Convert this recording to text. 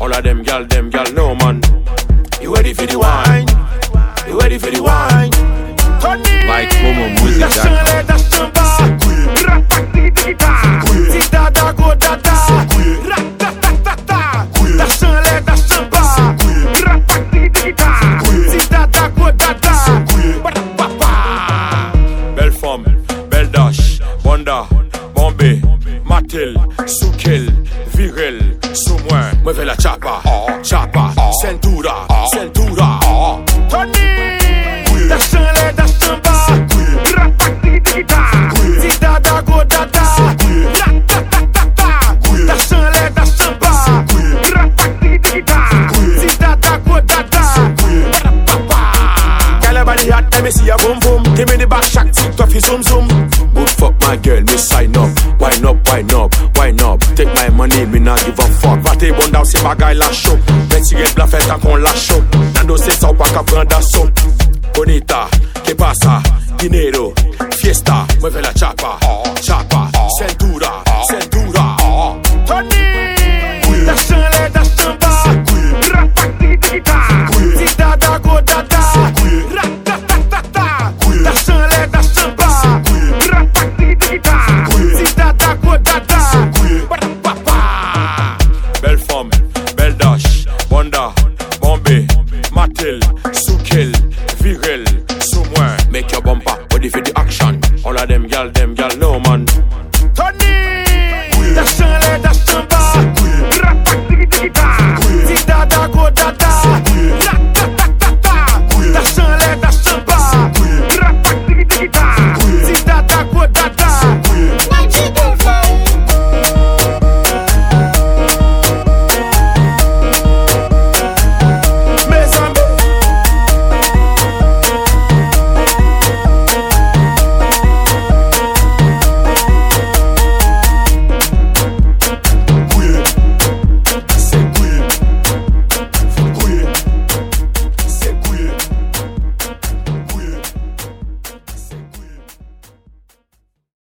All of them gal, them gal, no man. You ready for the wine? You ready for the wine? Tony! Like Momo Music. Dash chanle, dash chamba. Ratakitita. Si dada go dada. Ratatatata. Dash chanle, dash chamba. Ratakitita. Si dada go dada. Ba-da-ba-ba. Belle femme, belle dash, Bonda, Bombay, Matel, soukel, virel, sou mwen Mwen ve la chapa, chapa, sentura, sentura Tony, dastan le dastan ba. Rapak digi digi da, dida da go da da Ratatatata, dastan le dastan ba. Rapak digi digi da, dida da go da da Kale bani hat, eme si ya vom vom Deme di bak chak, tik tof yi zoom zoom Bout fok my girl, me sign up Wine up, wine up. Take my money, me not give a fuck. Va te bon down, c'est bagay la show. Men si red blanc fait tant qu'on la show. Nando c'est ça, pas qu'à prendre d'assaut. Bonita, que pasa? Dinero, fiesta, mueve la chapa, chapa, cintura, cintura. Tony, dash chanle, dash chamba, ratakitita, si dada go dada, ratatatata, Matil, Soukil,